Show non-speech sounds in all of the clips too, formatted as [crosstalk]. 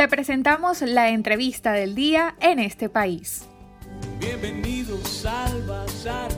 Te presentamos la entrevista del día en este país. Bienvenidos al Bazar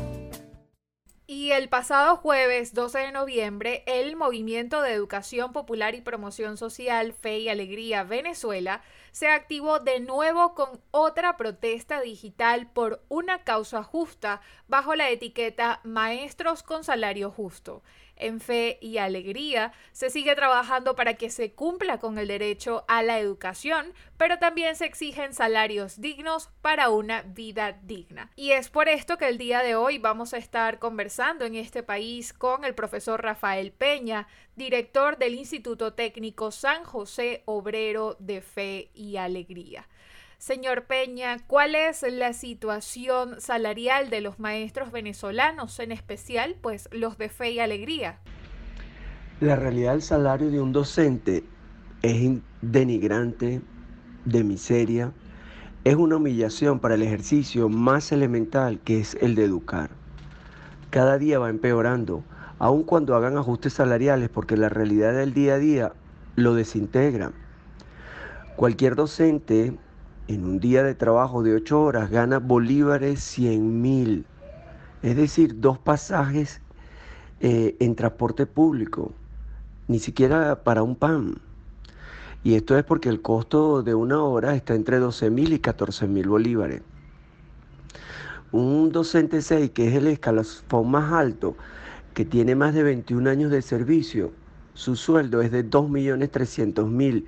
y el pasado jueves 12 de noviembre, el Movimiento de Educación Popular y Promoción Social Fe y Alegría Venezuela se activó de nuevo con otra protesta digital por una causa justa bajo la etiqueta Maestros con Salario Justo en fe y alegría. Se sigue trabajando para que se cumpla con el derecho a la educación, pero también se exigen salarios dignos para una vida digna. Y es por esto que el día de hoy vamos a estar conversando en este país con el profesor Rafael Peña, director del Instituto Técnico San José Obrero de Fe y Alegría. Señor Peña, ¿cuál es la situación salarial de los maestros venezolanos, en especial pues los de fe y alegría? La realidad del salario de un docente es denigrante, de miseria, es una humillación para el ejercicio más elemental que es el de educar. Cada día va empeorando, aun cuando hagan ajustes salariales, porque la realidad del día a día lo desintegra. Cualquier docente en un día de trabajo de 8 horas gana bolívares 100 mil, es decir, dos pasajes eh, en transporte público, ni siquiera para un pan. Y esto es porque el costo de una hora está entre 12 mil y 14 mil bolívares. Un docente 6, que es el escalafón más alto, que tiene más de 21 años de servicio, su sueldo es de 2.300.000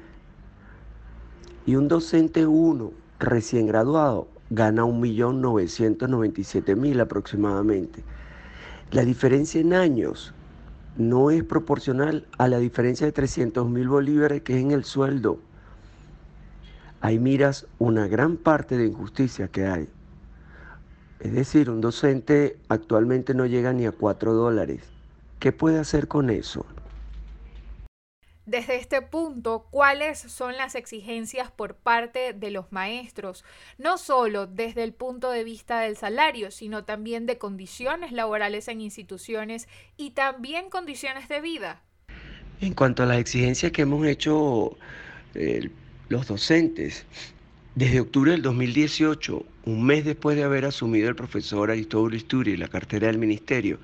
y un docente 1 recién graduado gana 1.997.000 aproximadamente. La diferencia en años no es proporcional a la diferencia de 300.000 bolívares que es en el sueldo. Ahí miras una gran parte de injusticia que hay. Es decir, un docente actualmente no llega ni a 4 dólares. ¿Qué puede hacer con eso? Desde este punto, ¿cuáles son las exigencias por parte de los maestros? No solo desde el punto de vista del salario, sino también de condiciones laborales en instituciones y también condiciones de vida. En cuanto a las exigencias que hemos hecho eh, los docentes, desde octubre del 2018, un mes después de haber asumido el profesor Aristóbulo Isturi la cartera del ministerio,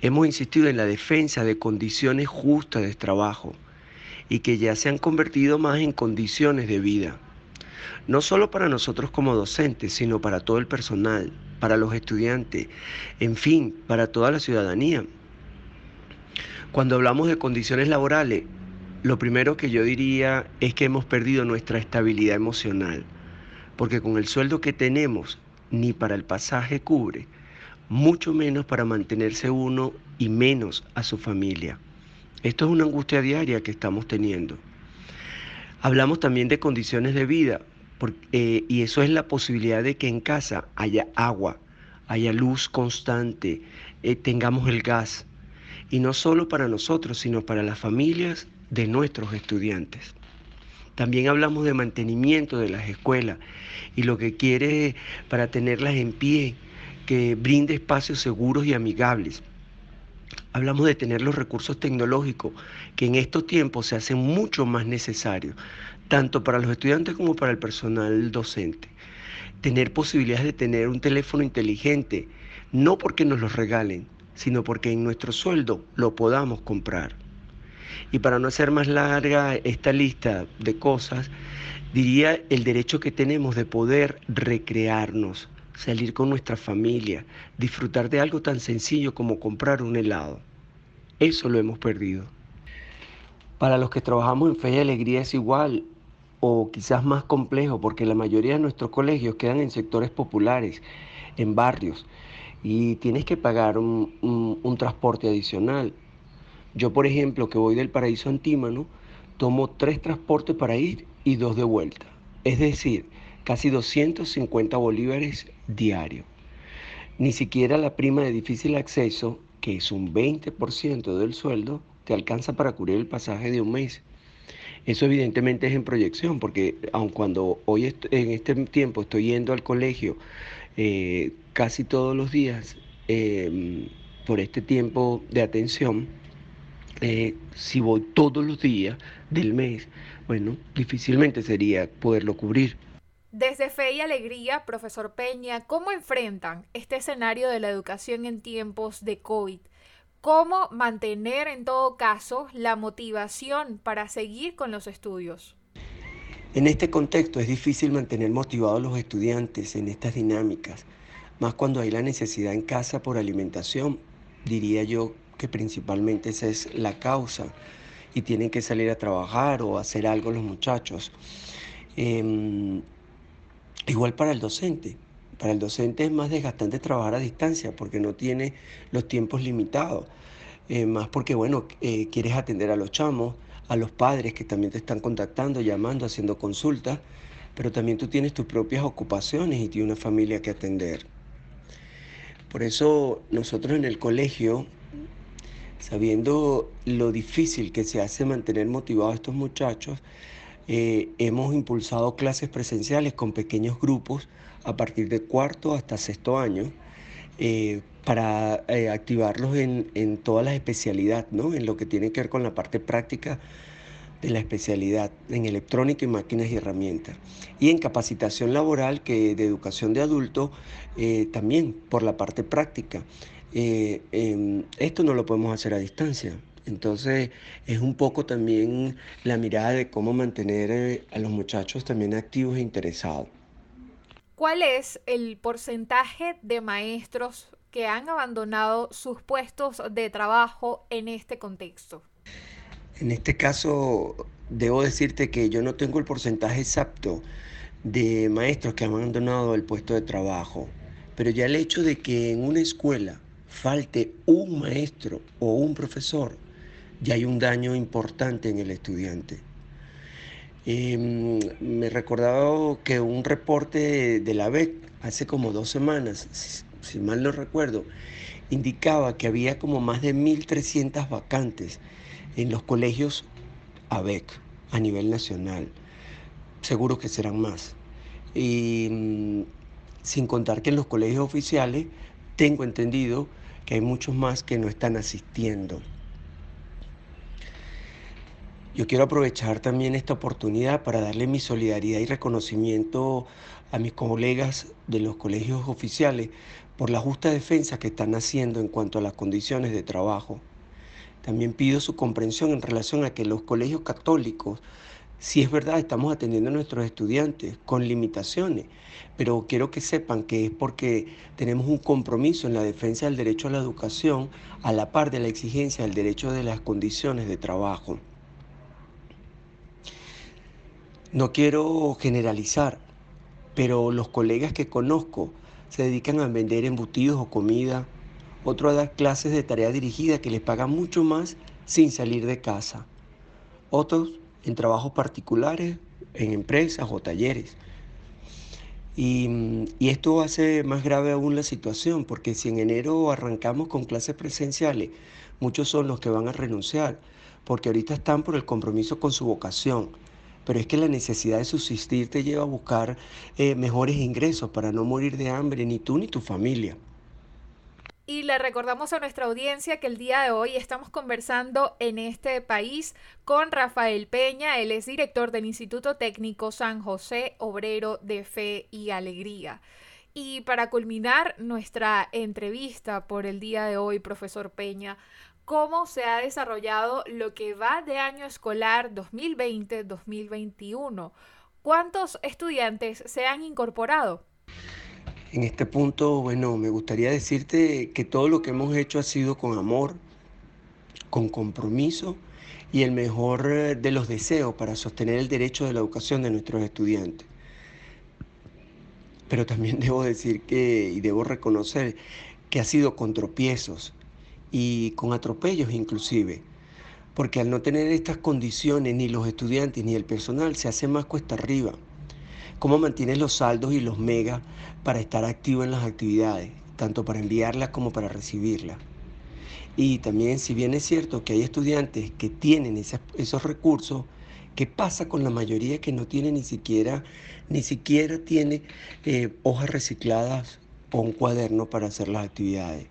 hemos insistido en la defensa de condiciones justas de trabajo y que ya se han convertido más en condiciones de vida. No solo para nosotros como docentes, sino para todo el personal, para los estudiantes, en fin, para toda la ciudadanía. Cuando hablamos de condiciones laborales, lo primero que yo diría es que hemos perdido nuestra estabilidad emocional, porque con el sueldo que tenemos, ni para el pasaje cubre, mucho menos para mantenerse uno y menos a su familia. Esto es una angustia diaria que estamos teniendo. Hablamos también de condiciones de vida, eh, y eso es la posibilidad de que en casa haya agua, haya luz constante, eh, tengamos el gas, y no solo para nosotros, sino para las familias de nuestros estudiantes. También hablamos de mantenimiento de las escuelas y lo que quiere para tenerlas en pie, que brinde espacios seguros y amigables hablamos de tener los recursos tecnológicos que en estos tiempos se hacen mucho más necesarios, tanto para los estudiantes como para el personal docente. Tener posibilidades de tener un teléfono inteligente, no porque nos lo regalen, sino porque en nuestro sueldo lo podamos comprar. Y para no hacer más larga esta lista de cosas, diría el derecho que tenemos de poder recrearnos, salir con nuestra familia, disfrutar de algo tan sencillo como comprar un helado. Eso lo hemos perdido. Para los que trabajamos en fe y alegría es igual o quizás más complejo porque la mayoría de nuestros colegios quedan en sectores populares, en barrios, y tienes que pagar un, transporte adicional. Yo, por ejemplo, que voy del Paraíso Antímano, tomo tres transportes para ir y dos de vuelta. Es decir, casi 250 bolívares diario. Ni siquiera la prima de difícil acceso, que es un 20% del sueldo, te alcanza para cubrir el pasaje de un mes. Eso evidentemente es en proyección, porque aun cuando hoy en este tiempo estoy yendo al colegio eh, casi todos los días em, por este tiempo de atención, eh, si voy todos los días, del mes, bueno, difícilmente sería poderlo cubrir. Desde Fe y Alegría, profesor Peña, ¿cómo enfrentan este escenario de la educación en tiempos de COVID? ¿Cómo mantener en todo caso la motivación para seguir con los estudios? En este contexto es difícil mantener motivados los estudiantes en estas dinámicas, más cuando hay la necesidad en casa por alimentación. Diría yo que principalmente esa es la causa y tienen que salir a trabajar o hacer algo los muchachos. Em, igual para el docente. Para el docente es más desgastante trabajar a distancia porque no tiene los tiempos limitados. Eh, más porque, bueno, eh, quieres atender a los chamos, a los padres que también te están contactando, llamando, haciendo consultas, pero también tú tienes tus propias ocupaciones y tienes una familia que atender. Por eso nosotros en el colegio sabiendo lo difícil que se hace mantener motivados a estos muchachos, eh, hemos impulsado clases presenciales con pequeños grupos a partir de cuarto hasta sexto año eh, para eh, activarlos en, en, todas las especialidades, ¿no? en lo que tiene que ver con la parte práctica de la especialidad en electrónica y máquinas y herramientas. Y en capacitación laboral, que de educación de adulto, también por la parte práctica. Eh, em, esto no lo podemos hacer a distancia. Entonces es un poco también la mirada de cómo mantener eh, a los muchachos también activos e interesados. ¿Cuál es el porcentaje de maestros que han abandonado sus puestos de trabajo en este contexto? En este caso, debo decirte que yo no tengo el porcentaje exacto de maestros que han abandonado el puesto de trabajo, pero ya el hecho de que en una escuela falte un maestro o un profesor, ya hay un daño importante en el estudiante. Em, me recordaba que un reporte de la BEC hace como dos semanas, si, mal no recuerdo, indicaba que había como más de 1.300 vacantes en los colegios ABEC a nivel nacional. Seguro que serán más. Y mm, sin contar que en los colegios oficiales, tengo entendido, que hay muchos más que no están asistiendo. Yo quiero aprovechar también esta oportunidad para darle mi solidaridad y reconocimiento a mis colegas de los colegios oficiales por la justa defensa que están haciendo en cuanto a las condiciones de trabajo. También pido su comprensión en relación a que los colegios católicos si es verdad, estamos atendiendo a nuestros estudiantes con limitaciones, pero quiero que sepan que es porque tenemos un compromiso en la defensa del derecho a la educación a la par de la exigencia del derecho de las condiciones de trabajo. No quiero generalizar, pero los colegas que conozco se dedican a vender embutidos o comida, otros a dar clases de tarea dirigida que les pagan mucho más sin salir de casa. Otros en trabajos particulares, en empresas o talleres. Y, y, esto hace más grave aún la situación, porque si en enero arrancamos con clases presenciales, muchos son los que van a renunciar, porque ahorita están por el compromiso con su vocación. Pero es que la necesidad de subsistir te lleva a buscar eh, mejores ingresos para no morir de hambre, ni tú ni tu familia. Y le recordamos a nuestra audiencia que el día de hoy estamos conversando en este país con Rafael Peña, él es director del Instituto Técnico San José Obrero de Fe y Alegría. Y para culminar nuestra entrevista por el día de hoy, profesor Peña, ¿cómo se ha desarrollado lo que va de año escolar 2020-2021? ¿Cuántos estudiantes se han incorporado? En este punto, bueno, me gustaría decirte que todo lo que hemos hecho ha sido con amor, con compromiso y el mejor eh, de los deseos para sostener el derecho de la educación de nuestros estudiantes. Pero también [laughs] debo decir que, y debo reconocer, que ha sido con tropiezos y con atropellos inclusive, porque al no tener estas condiciones ni los estudiantes ni el personal se hace más cuesta arriba cómo mantienes los saldos y los megas para estar activo en las actividades, tanto para enviarlas como para recibirlas. Y también, si bien es cierto que hay estudiantes que tienen esos recursos, ¿qué pasa con la mayoría que no tiene ni siquiera, ni siquiera tiene eh, hojas recicladas o un cuaderno para hacer las actividades?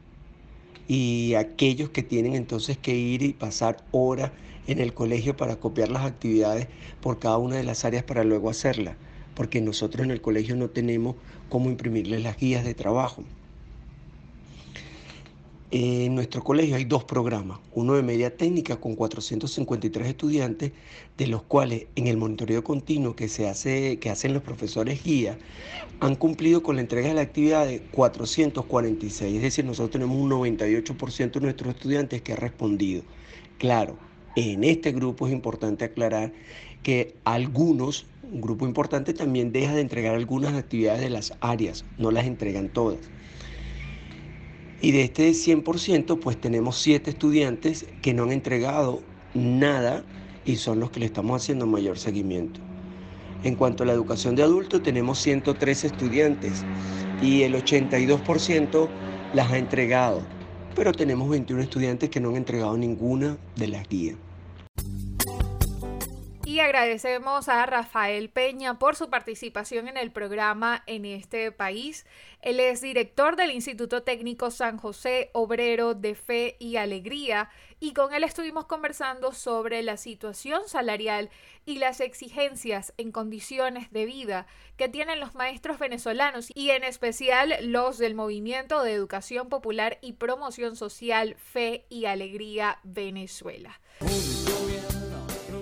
Y aquellos que tienen entonces que ir y pasar horas en el colegio para copiar las actividades por cada una de las áreas para luego hacerlas, porque nosotros en el colegio no tenemos cómo imprimirles las guías de trabajo. En nuestro colegio hay dos programas, uno de media técnica con 453 estudiantes, de los cuales en el monitoreo continuo que, se hace, que hacen los profesores guía, han cumplido con la entrega de la actividad de 446, es decir, nosotros tenemos un 98% de nuestros estudiantes que han respondido. Claro, en este grupo es importante aclarar que algunos, un grupo importante también deja de entregar algunas actividades de las áreas, no las entregan todas. Y de este 100%, pues tenemos 7 estudiantes que no han entregado nada y son los que le estamos haciendo mayor seguimiento. En cuanto a la educación de adultos, tenemos 103 estudiantes y el 82% las ha entregado, pero tenemos 21 estudiantes que no han entregado ninguna de las guías. Y agradecemos a Rafael Peña por su participación en el programa en este país. Él es director del Instituto Técnico San José, obrero de fe y alegría, y con él estuvimos conversando sobre la situación salarial y las exigencias en condiciones de vida que tienen los maestros venezolanos y en especial los del Movimiento de Educación Popular y Promoción Social Fe y Alegría Venezuela.